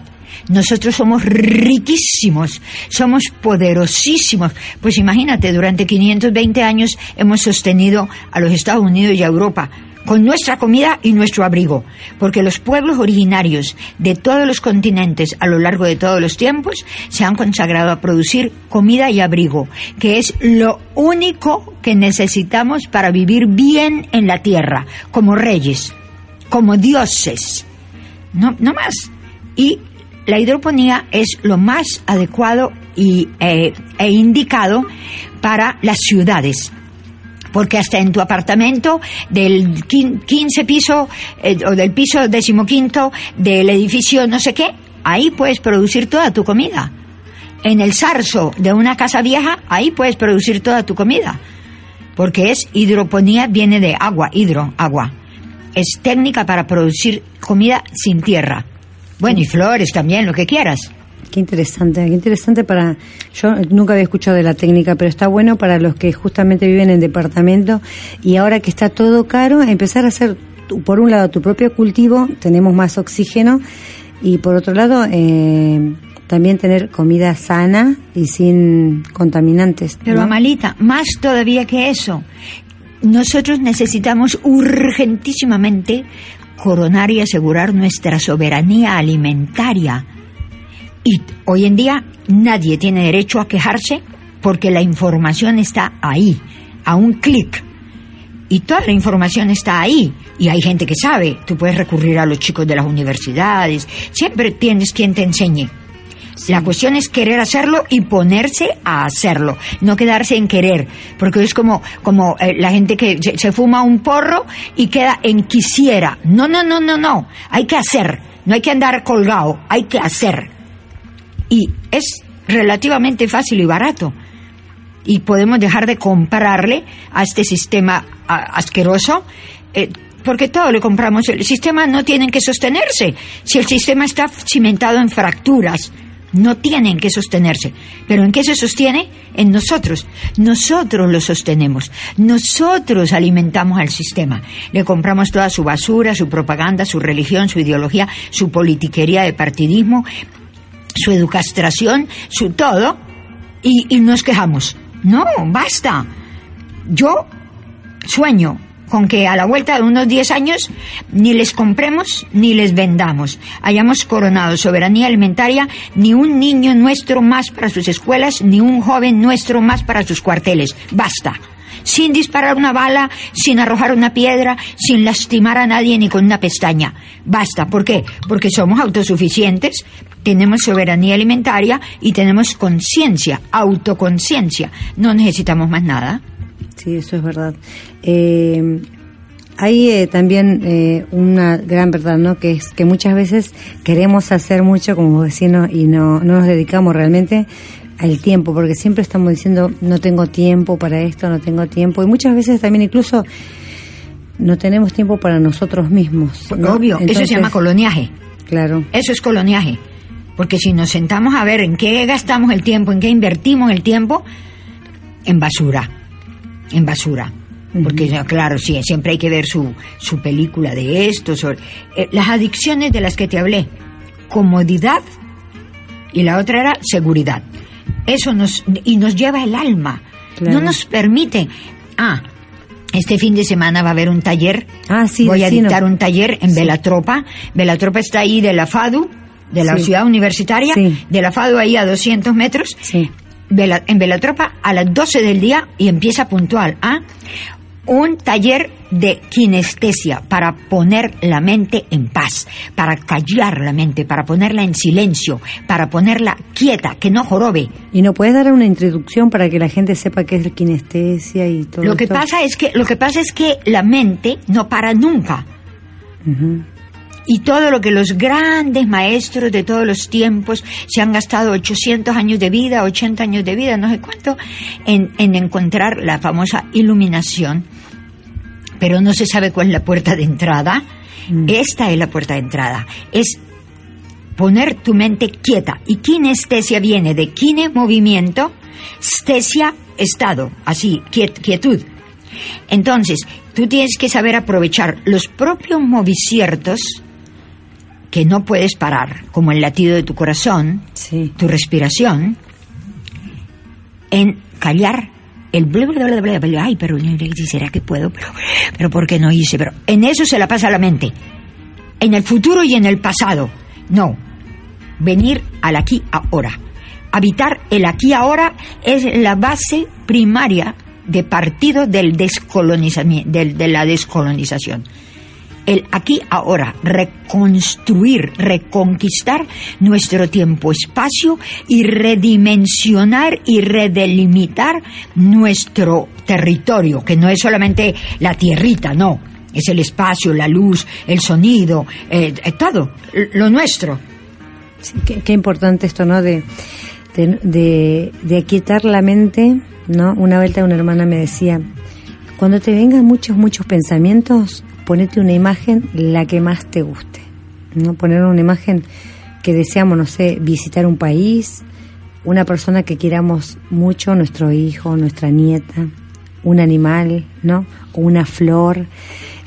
Nosotros somos riquísimos, somos poderosísimos. Pues imagínate, durante 520 años hemos sostenido a los Estados Unidos y a Europa con nuestra comida y nuestro abrigo, porque los pueblos originarios de todos los continentes a lo largo de todos los tiempos se han consagrado a producir comida y abrigo, que es lo único que necesitamos para vivir bien en la tierra, como reyes, como dioses, no, más. Y la hidroponía es lo más adecuado y, eh, e indicado para las ciudades. Porque hasta en tu apartamento del 15 piso eh, o del piso decimoquinto del edificio no sé qué, ahí puedes producir toda tu comida. En el zarzo de una casa vieja, ahí puedes producir toda tu comida. Porque es hidroponía, viene de agua, hidro, agua. Es técnica para producir comida sin tierra. Bueno, y flores también, lo que quieras. Qué interesante, qué interesante para... Yo nunca había escuchado de la técnica, pero está bueno para los que justamente viven en departamento y ahora que está todo caro, empezar a hacer, por un lado, tu propio cultivo, tenemos más oxígeno y por otro lado, eh, también tener comida sana y sin contaminantes. Pero Amalita, más todavía que eso, nosotros necesitamos urgentísimamente coronar y asegurar nuestra soberanía alimentaria. Y hoy en día nadie tiene derecho a quejarse porque la información está ahí, a un clic. Y toda la información está ahí. Y hay gente que sabe. Tú puedes recurrir a los chicos de las universidades. Siempre tienes quien te enseñe. La cuestión es querer hacerlo y ponerse a hacerlo, no quedarse en querer, porque es como, como eh, la gente que se, fuma un porro y queda en quisiera. No, no, no, no, no. Hay que hacer, no hay que andar colgado, hay que hacer. Y es relativamente fácil y barato. y podemos dejar de comprarle a este sistema asqueroso. eh, porque todo le compramos. El sistema no tiene que sostenerse. Si el sistema está cimentado en fracturas, no tienen que sostenerse. ¿Pero en qué se sostiene? En nosotros. Nosotros lo sostenemos. Nosotros alimentamos al sistema. Le compramos toda su basura, su propaganda, su religión, su ideología, su politiquería de partidismo, su educastración, su todo, y, y nos quejamos. No, basta. Yo sueño con que a la vuelta de unos 10 años ni les compremos ni les vendamos. Hayamos coronado soberanía alimentaria, ni un niño nuestro más para sus escuelas, ni un joven nuestro más para sus cuarteles. Basta. Sin disparar una bala, sin arrojar una piedra, sin lastimar a nadie ni con una pestaña. Basta. ¿Por qué? Porque somos autosuficientes, tenemos soberanía alimentaria y tenemos conciencia, autoconciencia. No necesitamos más nada. Sí, eso es verdad. Eh, hay eh, también eh, una gran verdad, ¿no? Que es que muchas veces queremos hacer mucho como vecinos y no, no nos dedicamos realmente al tiempo, porque siempre estamos diciendo no tengo tiempo para esto, no tengo tiempo, y muchas veces también incluso no tenemos tiempo para nosotros mismos. ¿no? Obvio, eso se llama coloniaje. Claro. Eso es coloniaje. Porque si nos sentamos a ver en qué gastamos el tiempo, en qué invertimos el tiempo, en basura. En basura. Porque, claro, sí, siempre hay que ver su, su película de esto. Sobre, eh, las adicciones de las que te hablé. Comodidad y la otra era seguridad. Eso nos. y nos lleva el alma. Claro. No nos permite. Ah, este fin de semana va a haber un taller. Ah, sí, Voy a dictar un taller en Velatropa. Velatropa está ahí de la FADU, de la Sí. ciudad universitaria, Sí. de la FADU ahí a 200 metros. Sí. En Velatropa a las 12 del día y empieza puntual. ¿ah? Un taller de kinestesia para poner la mente en paz, para callar la mente, para ponerla en silencio, para ponerla quieta, que no jorobe. ¿Y no puedes dar una introducción para que la gente sepa qué es kinestesia y todo Lo que esto? pasa es que lo que pasa es que la mente no para nunca. Ujú. Y todo lo que los grandes maestros de todos los tiempos se han gastado 800 años de vida, 80 años de vida, no sé cuánto, en, en encontrar la famosa iluminación, pero no se sabe cuál es la puerta de entrada. Esta es la puerta de entrada. Es poner tu mente quieta. Y kinestesia viene de kine, movimiento, stesia, estado, así, quiet- quietud. Entonces, tú tienes que saber aprovechar los propios moviciertos que no puedes parar, como el latido de tu corazón, Sí. tu respiración, en callar el bla, bla, bla, bla, bla, ay, pero será que puedo, pero, pero ¿por qué no hice? Pero en eso se la pasa la mente, en el futuro y en el pasado. No, venir al aquí ahora. Habitar el aquí ahora es la base primaria de partido del descolonizamiento, del- de la descolonización. El aquí ahora, reconstruir, reconquistar nuestro tiempo-espacio y redimensionar y redelimitar nuestro territorio, que no es solamente la tierrita, no, es el espacio, la luz, el sonido, eh, eh, todo, lo nuestro. Sí, qué, qué importante esto, ¿no? De, de, de, de la mente, ¿no? Una vuelta una hermana me decía, cuando te vengan muchos, muchos pensamientos, ponete una imagen la que más te guste, ¿no? Poner una imagen que deseamos, no sé, visitar un país, una persona que queramos mucho, nuestro hijo, nuestra nieta, un animal, ¿no? O una flor.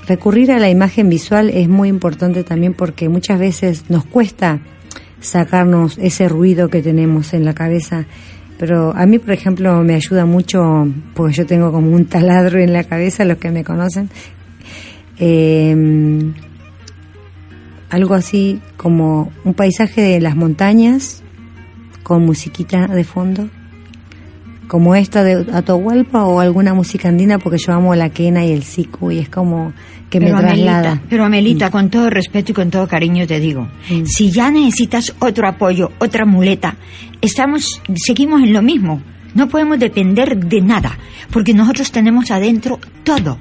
Recurrir a la imagen visual es muy importante también porque muchas veces nos cuesta sacarnos ese ruido que tenemos en la cabeza. Pero a mí, por ejemplo, me ayuda mucho, porque yo tengo como un taladro en la cabeza, los que me conocen, eh, algo así como un paisaje de las montañas con musiquita de fondo, como esta de Atahualpa o alguna música andina, porque yo amo la quena y el siku y es como que me traslada. Amelita, pero Amelita, con todo respeto y con todo cariño te digo, Mm. si ya necesitas otro apoyo, otra muleta, estamos, seguimos en lo mismo. No podemos depender de nada, porque nosotros tenemos adentro todo.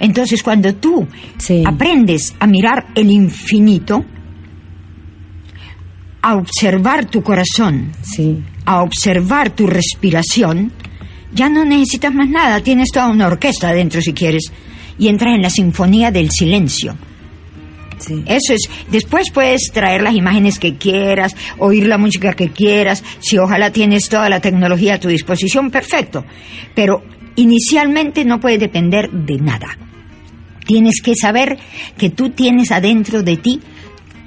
Entonces, cuando tú Sí. aprendes a mirar el infinito, a observar tu corazón, Sí, a observar tu respiración, Ya no necesitas más nada, tienes toda una orquesta adentro si quieres. Y entras en la sinfonía del silencio. Sí. Eso es. Después puedes traer las imágenes que quieras, oír la música que quieras. Si ojalá tienes toda la tecnología a tu disposición, perfecto. Pero inicialmente no puedes depender de nada. Tienes que saber que tú tienes adentro de ti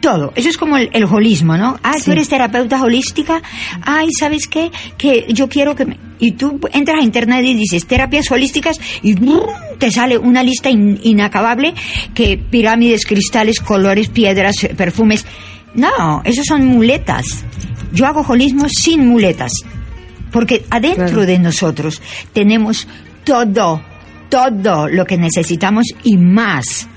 todo. Eso es como el, el holismo, ¿no? Ah, Sí. tú eres terapeuta holística. Ay, ¿sabes qué? Que yo quiero que me... Y tú entras a internet y dices terapias holísticas y ¡brum! te sale una lista in- inacabable que pirámides, cristales, colores, piedras, eh, perfumes. No, esos son muletas. Yo hago holismo sin muletas. Porque adentro Claro. de nosotros tenemos todo, todo lo que necesitamos y más.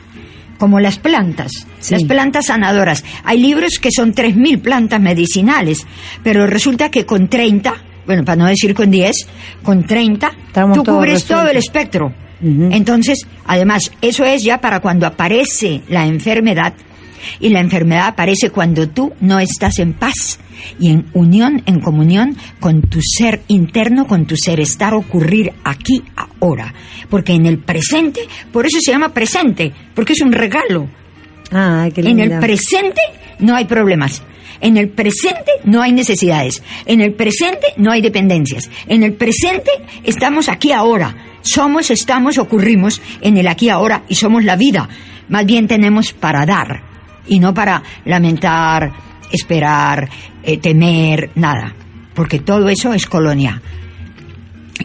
Como las plantas, Sí. las plantas sanadoras. Hay libros que son 3.000 plantas medicinales, pero resulta que con 30, bueno, para no decir con 10, con 30, Estamos tú cubres todo el espectro. Entonces, además, eso es ya para cuando aparece la enfermedad, y la enfermedad aparece cuando tú no estás en paz y en unión, en comunión con tu ser interno, con tu ser estar ocurrir aquí, ahora. Porque en el presente, por eso se llama presente, porque es un regalo. Ah, qué En el presente no hay problemas. En el presente no hay necesidades. En el presente no hay dependencias. En el presente estamos aquí ahora. Somos, estamos, ocurrimos en el aquí ahora y somos la vida. Más bien tenemos para dar y no para lamentar, esperar, eh, temer, nada. Porque todo eso es colonia.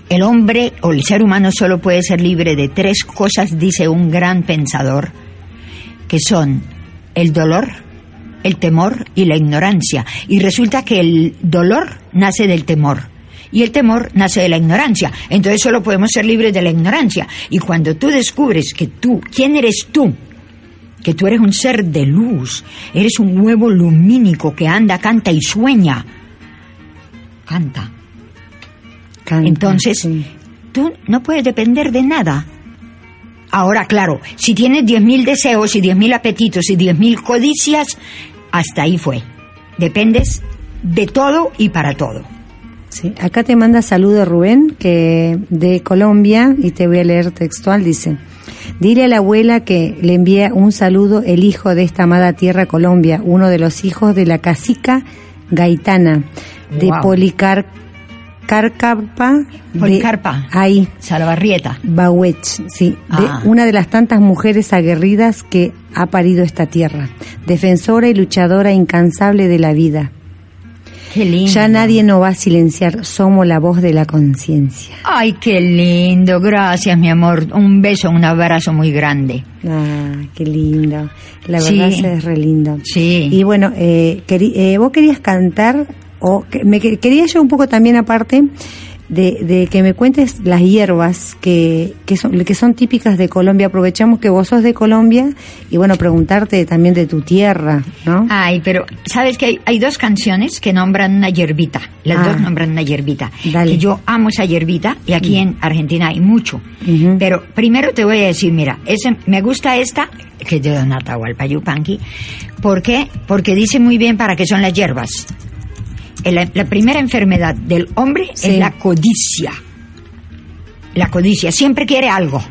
El hombre o el ser humano solo puede ser libre de tres cosas, dice un gran pensador, que son el dolor, el temor y la ignorancia. Y resulta que el dolor nace del temor. Y el temor nace de la ignorancia. Entonces solo podemos ser libres de la ignorancia. Y cuando tú descubres que tú, ¿quién eres tú? Que tú eres un ser de luz, eres un huevo lumínico que anda, canta y sueña. Canta. Canta, Entonces, sí. tú no puedes depender de nada. Ahora, claro, si tienes 10.000 deseos y 10.000 apetitos y 10.000 codicias, hasta ahí fue. Dependes de todo y para todo. Sí, acá te manda saludo Rubén, que de Colombia, y te voy a leer textual, dice, dile a la abuela que le envía un saludo el hijo de esta amada tierra Colombia, uno de los hijos de la cacica gaitana, de Wow. Policar Policarpa. ahí, Salabarrieta. Bauech, sí, de Ah. una de las tantas mujeres aguerridas que ha parido esta tierra, defensora y luchadora incansable de la vida. Qué lindo. Ya nadie nos va a silenciar, somos la voz de la conciencia. Ay, qué lindo. Gracias, mi amor. Un beso, un abrazo muy grande. Ah, qué lindo. La Sí. verdad es re lindo. Sí. Y bueno, eh, eh, vos querías cantar, o que- me que- quería yo un poco también aparte de, de que me cuentes las hierbas que, que, son, que son típicas de Colombia. Aprovechamos que vos sos de Colombia y bueno, preguntarte también de tu tierra, ¿no? Ay, pero ¿sabes que hay, hay dos canciones que nombran una hierbita? Las Ah. dos nombran una hierbita. Dale. Que yo amo esa hierbita y aquí en Argentina hay mucho. Pero primero te voy a decir, mira, ese, me gusta esta, que es de Don Atahualpa Yupanqui. ¿Por qué? Porque dice muy bien para qué son las hierbas. El- La, primera enfermedad del hombre Sí. es la codicia. La codicia, siempre quiere algo.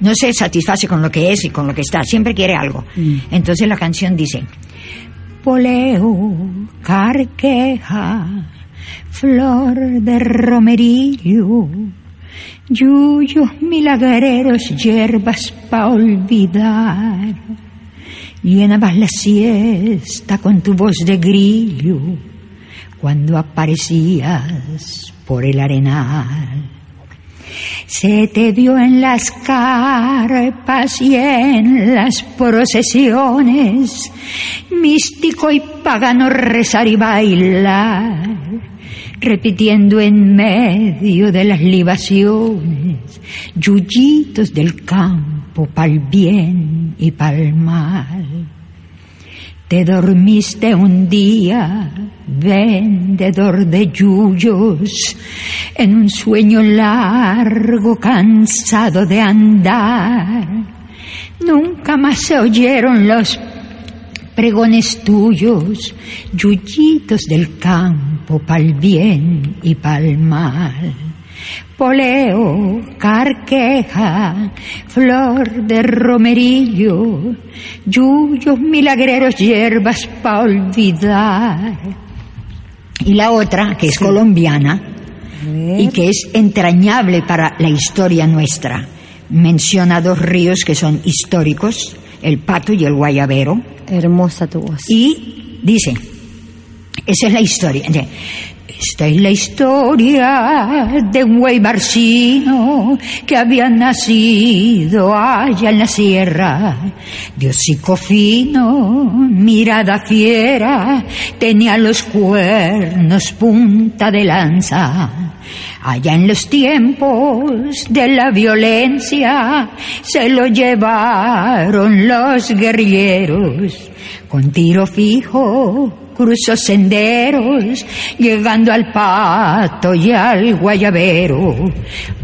No se satisface con lo que es y con lo que está, siempre quiere algo. Mm. Entonces la canción dice, Poleo, carqueja, flor de romerillo, yuyos milagreros, hierbas pa' olvidar. Llenabas la siesta con tu voz de grillo cuando aparecías por el arenal. Se te vio en las carpas y en las procesiones, místico y pagano rezar y bailar, repitiendo en medio de las libaciones, yuyitos del campo pa'l bien y pa'l mal. Te dormiste un día, vendedor de yuyos, en un sueño largo, cansado de andar. Nunca más se oyeron los pregones tuyos, yuyitos del campo pa'l bien y pa'l mal. Poleo, carqueja, flor de romerillo, yuyos milagreros, hierbas para olvidar. Y la otra, que es colombiana y que es entrañable para la historia nuestra, menciona dos ríos que son históricos, el Pato y el Guayabero. Hermosa tu voz. Y dice, esa es la historia. Esta es la historia de un güey barcino que había nacido allá en la sierra. Diosico fino, mirada fiera, tenía los cuernos punta de lanza. Allá en los tiempos de la violencia se lo llevaron los guerrilleros con tiro fijo cruzó senderos, llegando al pato y al guayabero,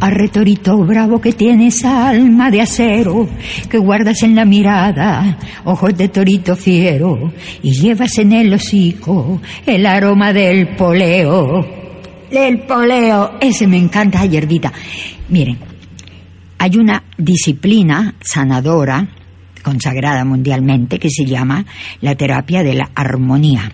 a retorito bravo que tienes alma de acero, que guardas en la mirada, ojos de torito fiero, y llevas en el hocico el aroma del poleo. El poleo, ese me encanta, hierbita. Miren, hay una disciplina sanadora consagrada mundialmente que se llama la terapia de la armonía.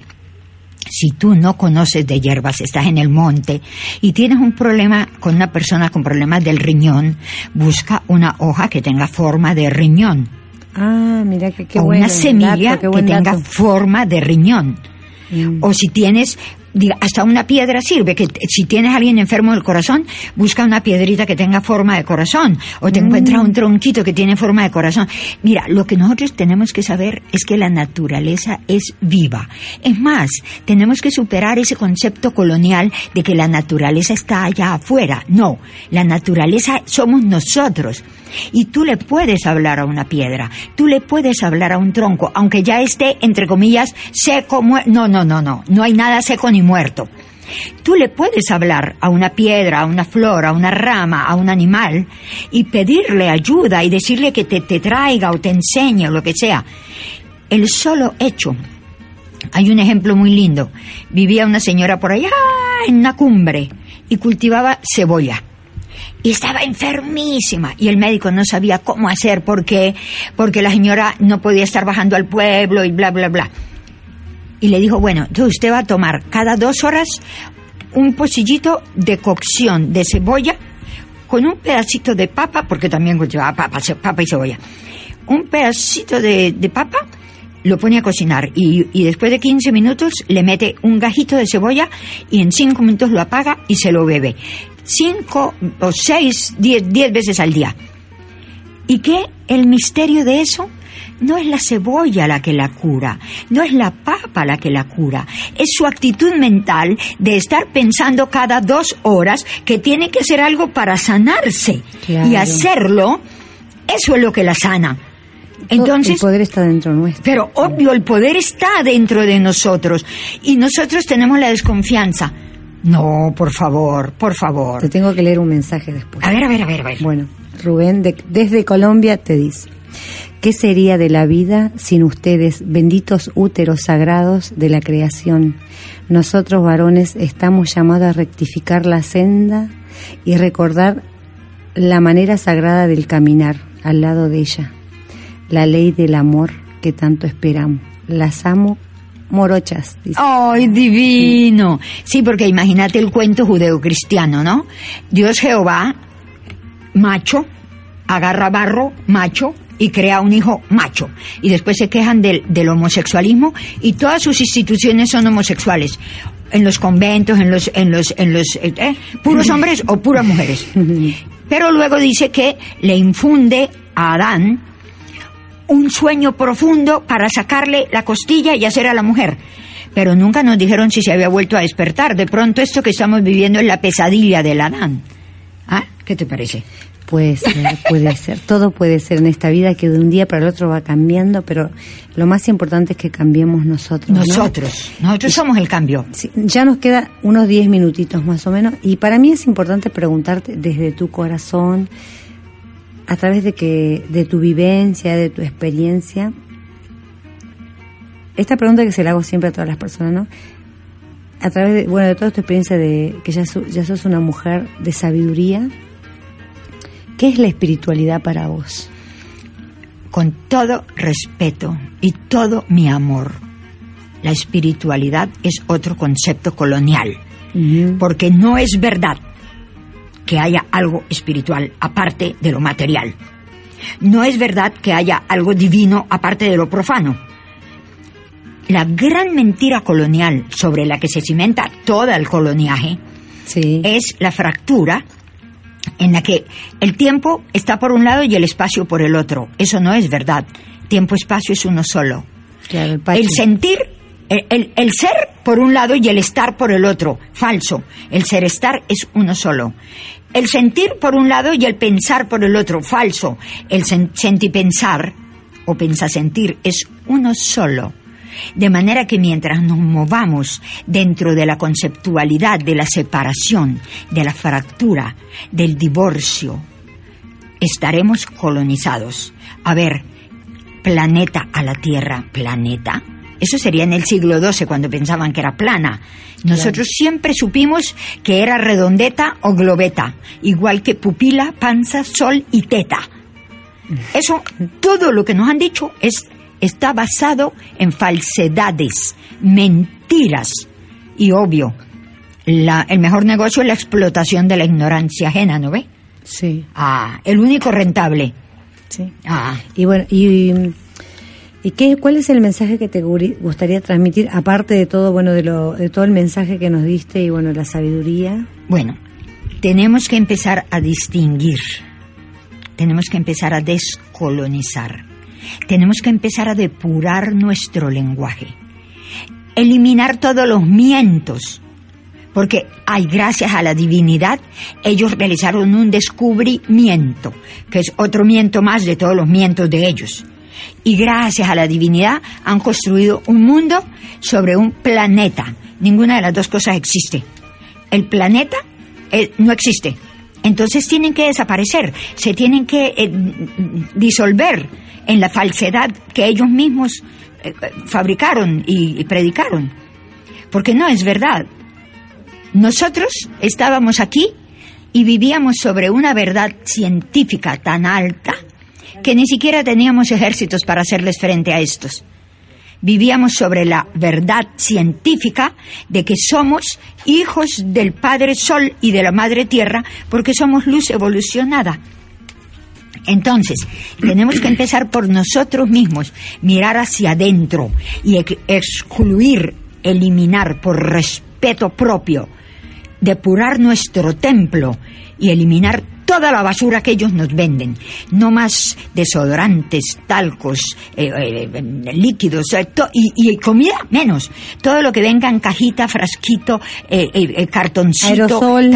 Si tú no conoces de hierbas, estás en el monte y tienes un problema con una persona con problemas del riñón, busca una hoja que tenga forma de riñón. Ah, mira que qué o bueno. una semilla dato, que tenga forma de riñón. Mm. O si tienes, diga, hasta una piedra sirve, que si tienes a alguien enfermo del corazón, busca una piedrita que tenga forma de corazón, o te encuentras un tronquito que tiene forma de corazón. Mira, lo que nosotros tenemos que saber es que la naturaleza es viva. Es más, tenemos que superar ese concepto colonial de que la naturaleza está allá afuera. No, la naturaleza somos nosotros. Y tú le puedes hablar a una piedra, tú le puedes hablar a un tronco, aunque ya esté, entre comillas, seco, mue- no, no, no, no, no hay nada seco ni muerto. Tú le puedes hablar a una piedra, a una flor, a una rama, a un animal y pedirle ayuda y decirle que te, te traiga o te enseñe o lo que sea. El solo hecho. Hay un ejemplo muy lindo. Vivía una señora por allá en una cumbre y cultivaba cebolla y estaba enfermísima. Y el médico no sabía cómo hacer porque porque la señora no podía estar bajando al pueblo y bla bla bla. Y le dijo bueno entonces usted va a tomar cada dos horas un pocillito de cocción de cebolla con un pedacito de papa porque también llevaba papa, papa y cebolla. Un pedacito de, de papa lo pone a cocinar y, y después de 15 minutos le mete un gajito de cebolla y en 5 minutos lo apaga y se lo bebe. 5 o 6, 10 10 veces al día. ¿Y qué? El misterio de eso no es la cebolla la que la cura, no es la papa la que la cura, es su actitud mental de estar pensando cada dos horas que tiene que hacer algo para sanarse Claro. y hacerlo, eso es lo que la sana. el Entonces, poder está dentro nuestro. pero obvio, el poder está dentro de nosotros y nosotros tenemos la desconfianza. No, por favor, por favor. Te tengo que leer un mensaje después. A ver, a ver, a ver, a ver. Bueno, Rubén, de- desde Colombia te dice, ¿qué sería de la vida sin ustedes, benditos úteros sagrados de la creación? Nosotros varones estamos llamados a rectificar la senda y recordar la manera sagrada del caminar al lado de ella, la ley del amor que tanto esperamos. Las amo morochas, dice. ¡Ay, divino! Sí, porque imagínate el cuento judeocristiano, ¿no? Dios Jehová, macho, agarra barro, macho, y crea un hijo macho. Y después se quejan del, del homosexualismo y todas sus instituciones son homosexuales. En los conventos, en los, en los, en los, eh, eh, puros hombres o puras mujeres. *laughs* Pero luego dice que le infunde a Adán un sueño profundo para sacarle la costilla y hacer a la mujer. Pero nunca nos dijeron si se había vuelto a despertar. De pronto esto que estamos viviendo es la pesadilla del Adán. ¿Ah? ¿Qué te parece? Puede ser, puede ser. Todo puede ser en esta vida que de un día para el otro va cambiando, pero lo más importante es que cambiemos nosotros. ¿no? Nosotros, nosotros somos el cambio. Sí, ya nos queda unos 10 minutitos más o menos y para mí es importante preguntarte desde tu corazón, a través de que de tu vivencia, de tu experiencia. Esta pregunta que se la hago siempre a todas las personas, ¿no? a través de, bueno, de toda tu experiencia de que ya, ya sos una mujer de sabiduría, ¿qué es la espiritualidad para vos? Con todo respeto y todo mi amor, la espiritualidad es otro concepto colonial, porque no es verdad que haya algo espiritual aparte de lo material. No es verdad que haya algo divino aparte de lo profano. La gran mentira colonial sobre la que se cimenta todo el coloniaje Sí. es la fractura en la que el tiempo está por un lado y el espacio por el otro. Eso no es verdad. Tiempo-espacio es uno solo. claro, el sentir, el, el- el ser por un lado y el estar por el otro. Falso. El ser-estar es uno solo. El sentir por un lado y el pensar por el otro. Falso. El sen- sentipensar o pensasentir es uno solo. De manera que mientras nos movamos dentro de la conceptualidad de la separación, de la fractura, del divorcio, estaremos colonizados. A ver, planeta a la Tierra, planeta. Eso sería en el siglo XII cuando pensaban que era plana. Nosotros siempre supimos que era redondeta o globeta, igual que pupila, panza, sol y teta. Eso, todo lo que nos han dicho es, está basado en falsedades, mentiras. Y obvio, la- el mejor negocio es la explotación de la ignorancia ajena, ¿no ve? Sí, Ah, el único rentable. sí. Ah, Y bueno, y, y qué, ¿cuál es el mensaje que te gustaría transmitir, aparte de todo, bueno, de, lo, de todo el mensaje que nos diste y bueno, la sabiduría? bueno, tenemos que empezar a distinguir, tenemos que empezar a descolonizar, tenemos que empezar a depurar nuestro lenguaje, eliminar todos los mientos, porque hay gracias a la divinidad, ellos realizaron un descubrimiento, que es otro miento más de todos los mientos de ellos. Y gracias a la divinidad han construido un mundo sobre un planeta. Ninguna de las dos cosas existe. El planeta eh, no existe. Entonces tienen que desaparecer, se tienen que eh, disolver en la falsedad que ellos mismos eh, fabricaron y predicaron. Porque no es verdad. Nosotros estábamos aquí y vivíamos sobre una verdad científica tan alta que ni siquiera teníamos ejércitos para hacerles frente a estos. Vivíamos sobre la verdad científica de que somos hijos del Padre Sol y de la Madre Tierra porque somos luz evolucionada. Entonces, *clears throat* tenemos que empezar por nosotros mismos, mirar hacia adentro y ex- excluir, eliminar por respeto propio, depurar nuestro templo y eliminar toda la basura que ellos nos venden. No más desodorantes, talcos, eh, eh, eh, líquidos eh, y, y comida menos. Todo lo que venga en cajita, frasquito, eh, eh, eh, cartoncito, Aerosol.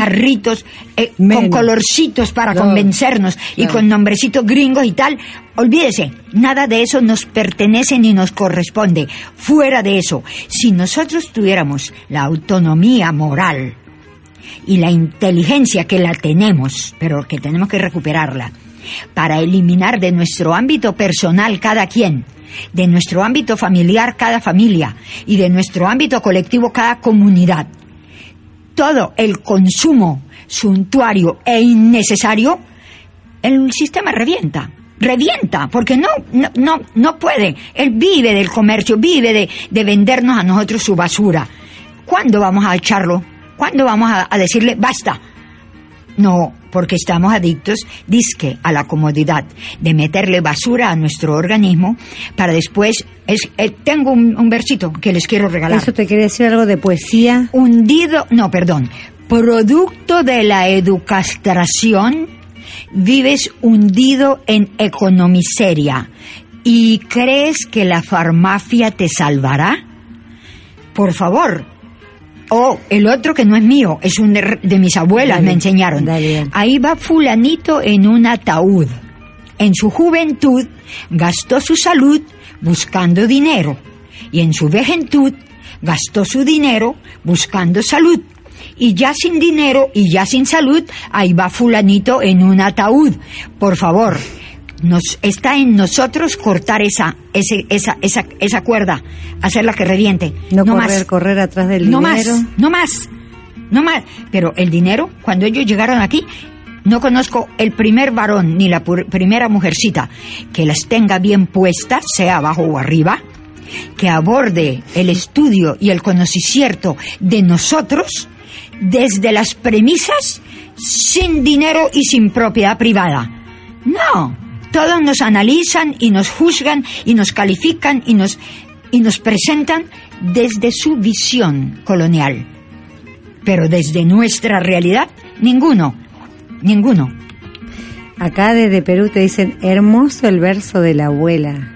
eh, con colorcitos para No, convencernos y con nombrecitos gringos y tal. Olvídese, nada de eso nos pertenece ni nos corresponde. Fuera de eso, si nosotros tuviéramos la autonomía moral, y la inteligencia que la tenemos, pero que tenemos que recuperarla, para eliminar de nuestro ámbito personal cada quien, de nuestro ámbito familiar cada familia y de nuestro ámbito colectivo cada comunidad, todo el consumo suntuario e innecesario, el sistema revienta. Revienta, porque no, no, no, puede. Él vive del comercio, vive de vendernos a nosotros su basura. ¿Cuándo vamos a echarlo? ¿Cuándo vamos a, a decirle basta? No, porque estamos adictos, disque, a la comodidad de meterle basura a nuestro organismo para después. Es, eh, tengo un, un versito que les quiero regalar Eso te quería decir algo de poesía. hundido, no, perdón, producto de la educastración, vives hundido en economiseria y crees que la farmacia te salvará? Por favor. O el otro que no es mío, es un de, de mis abuelas, Dale, me enseñaron. dale. Ahí va fulanito en un ataúd. En su juventud gastó su salud buscando dinero y en su vejentud gastó su dinero buscando salud. Y ya sin dinero y ya sin salud, ahí va fulanito en un ataúd. Por favor, Nos, está en nosotros cortar esa, ese, esa, esa, esa cuerda, hacerla que reviente. No, correr, más. correr atrás del no dinero. más, no más, no más. Pero el dinero, cuando ellos llegaron aquí, no conozco el primer varón ni la primera mujercita que las tenga bien puestas, sea abajo o arriba, que aborde el estudio y el conocimiento de nosotros desde las premisas sin dinero y sin propiedad privada. No, todos nos analizan y nos juzgan y nos califican y nos, y nos presentan desde su visión colonial. Pero desde nuestra realidad, ninguno, ninguno. Acá desde Perú te dicen, hermoso el verso de la abuela.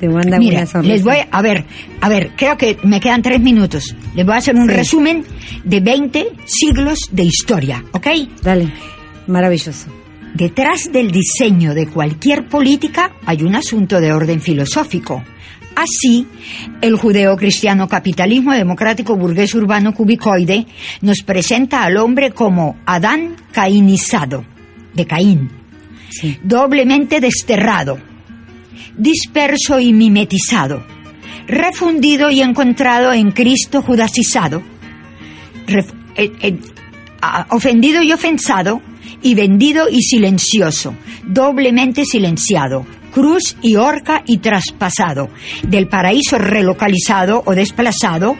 Te manda Mira, una sonrisa. les voy a ver, a ver, creo que me quedan tres minutos. Les voy a hacer un Sí. resumen de 20 siglos de historia, ¿ok? Dale, maravilloso. Detrás del diseño de cualquier política hay un asunto de orden filosófico. Así, el judeo-cristiano capitalismo democrático burgués urbano cubicoide nos presenta al hombre como Adán cainizado, de Caín, Sí. doblemente desterrado, disperso y mimetizado, refundido y encontrado en Cristo judacizado, ref- eh, eh, ofendido y ofensado, y vendido y silencioso, doblemente silenciado, cruz y horca y traspasado, del paraíso relocalizado o desplazado,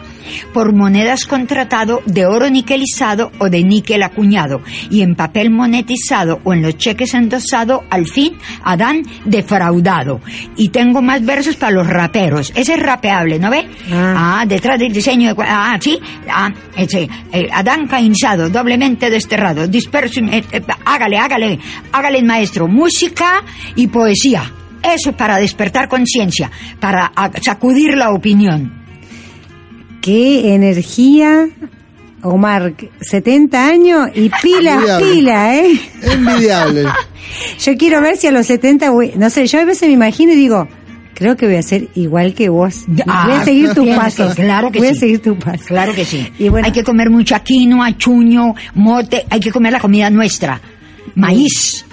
por monedas contratado de oro niquelizado o de níquel acuñado, y en papel monetizado o en los cheques endosado, al fin, Adán defraudado. Y tengo más versos para los raperos. Ese es rapeable, ¿no ve? Ah. Ah, detrás del diseño de... Ah, sí. Ah, ese, eh, Adán cainizado, doblemente desterrado, disperso... eh, eh, hágale, hágale, hágale maestro. Música y poesía. Eso es para despertar conciencia, para ah, sacudir la opinión. Qué energía, Omar, 70 años y pila, Envidiable. pila, ¿eh? Envidiable. *laughs* Yo quiero ver si a los 70, voy- no sé, yo a veces me imagino y digo, creo que voy a ser igual que vos. Ah, voy a seguir tus pasos. que- claro que voy sí. a seguir tus pasos. Claro que sí. Y bueno, Hay que comer mucha quinoa, chuño, mote, hay que comer la comida nuestra. Maíz,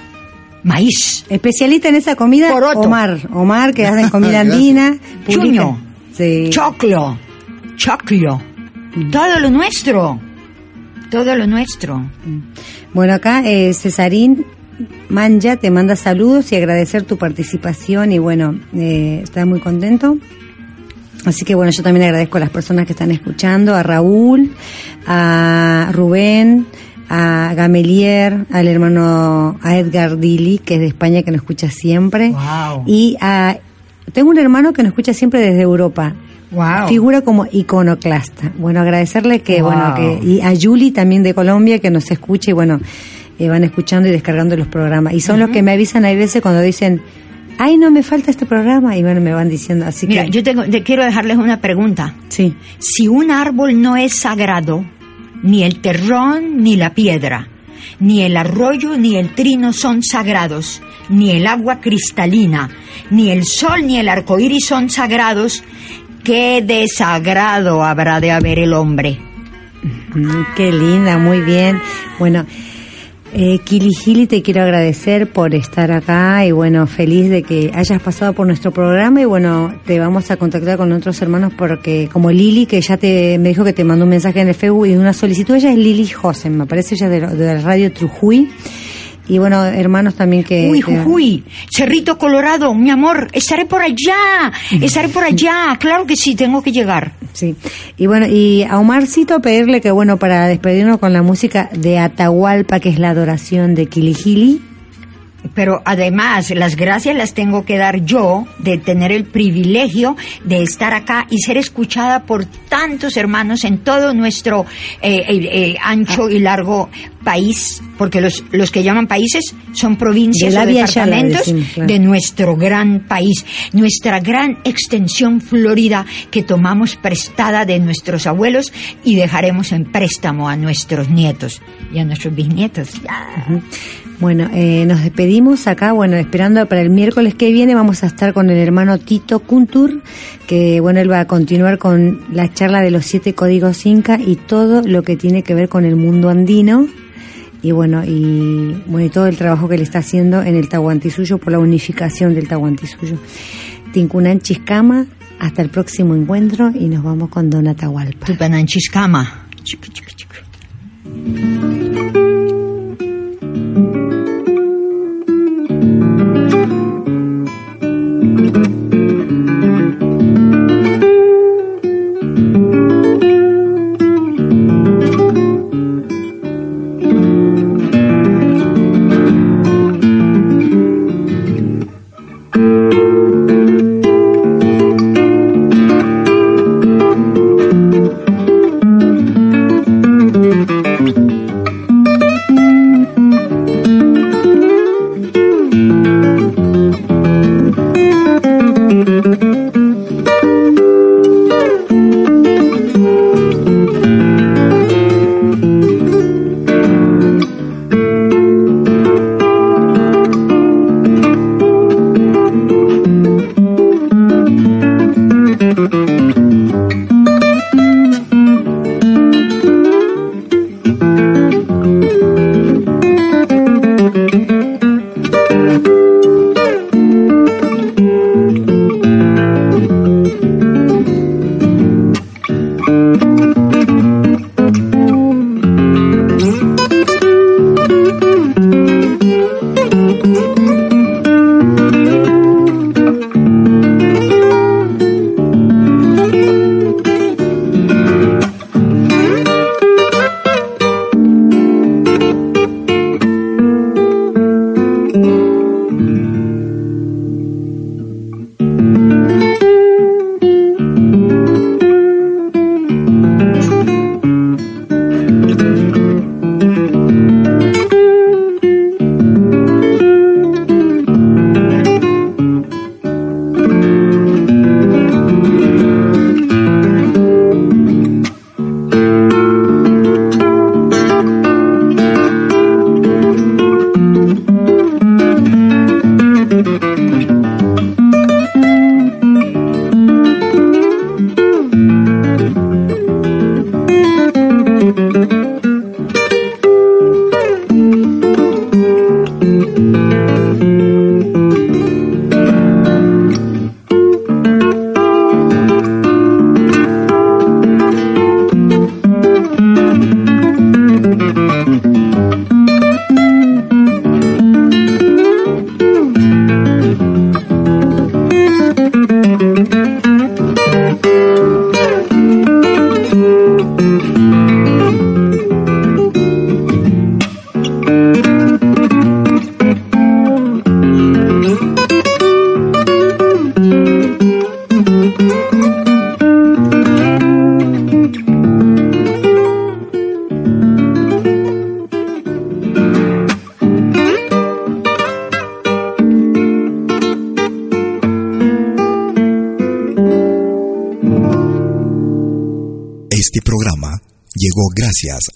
maíz, especialista en esa comida, Poroto. Omar. Omar, que hacen comida *laughs* andina. chuño, Sí. choclo, choclo. Todo lo nuestro. Todo lo nuestro. Bueno, acá eh, Cesarín Manja te manda saludos y agradecer tu participación y bueno, eh, está muy contento. Así que bueno, yo también agradezco a las personas que están escuchando, a Raúl, a Rubén, a Gamelier, al hermano, a Edgar Dili, que es de España, que nos escucha siempre. Wow. Y a, tengo un hermano que nos escucha siempre desde Europa. Wow. Figura como iconoclasta. Bueno, agradecerle que, Wow. bueno, que, y a Yuli también de Colombia que nos escucha y bueno, eh, van escuchando y descargando los programas. Y son los que me avisan, hay veces cuando dicen, ay, no me falta este programa, y bueno, me van diciendo, así Mira, que, yo tengo, te quiero dejarles una pregunta. sí, Si un árbol no es sagrado, ni el terrón ni la piedra, ni el arroyo ni el trino son sagrados, ni el agua cristalina, ni el sol ni el arco iris son sagrados, ¿qué desagrado habrá de haber el hombre? Mm, qué linda, muy bien. Bueno, eh, Kili Gili, te quiero agradecer por estar acá y bueno, feliz de que hayas pasado por nuestro programa y bueno, te vamos a contactar con otros hermanos porque como Lili, que ya te me dijo que te mandó un mensaje en el Facebook y una solicitud, ella es Lili Josen, me parece ella de, de la radio Trujuy. Y bueno, hermanos también que... Uy, Jujuy, Cerrito Colorado, mi amor, estaré por allá, estaré por allá, claro que sí, tengo que llegar. Sí, y bueno, y a Omarcito pedirle que, bueno, para despedirnos con la música de Atahualpa, que es la adoración de Kilijili, Pero además, las gracias las tengo que dar yo de tener el privilegio de estar acá y ser escuchada por tantos hermanos en todo nuestro eh, eh, ancho y largo país, porque los, los que llaman países son provincias De o departamentos decimos, claro. de nuestro gran país, nuestra gran extensión florida que tomamos prestada de nuestros abuelos y dejaremos en préstamo a nuestros nietos y a nuestros bisnietos. Bueno, eh, nos despedimos acá, bueno, esperando para el miércoles que viene vamos a estar con el hermano Tito Kuntur, que bueno, él va a continuar con la charla de los siete códigos inca y todo lo que tiene que ver con el mundo andino. y bueno, y bueno, y todo el trabajo que le está haciendo en el Tahuantinsuyo por la unificación del Tahuantinsuyo. Tincunan Chiscama, hasta el próximo encuentro y nos vamos con Don Atahualpa. Tupanan Chiscama. thank you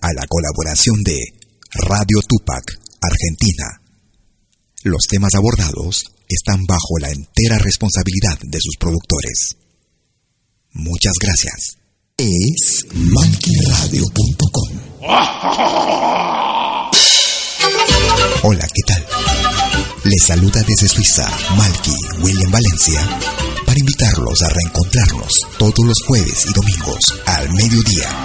a la colaboración de Radio Tupac, Argentina. Los temas abordados están bajo la entera responsabilidad de sus productores. Muchas gracias. Es malquiradio.com. *laughs* Hola, ¿qué tal? Les saluda desde Suiza Malky William Valencia para invitarlos a reencontrarnos todos los jueves y domingos al mediodía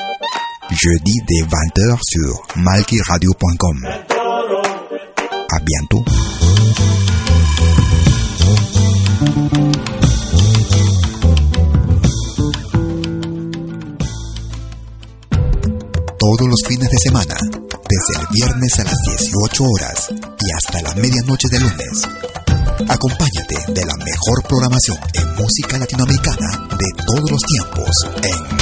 jeudi dès 20h sur malkiradio.com. À bientôt. Todos los fines de semana, desde el viernes a las 18 horas y hasta la medianoche de lunes. Acompáñate de la mejor programación en música latinoamericana de todos los tiempos en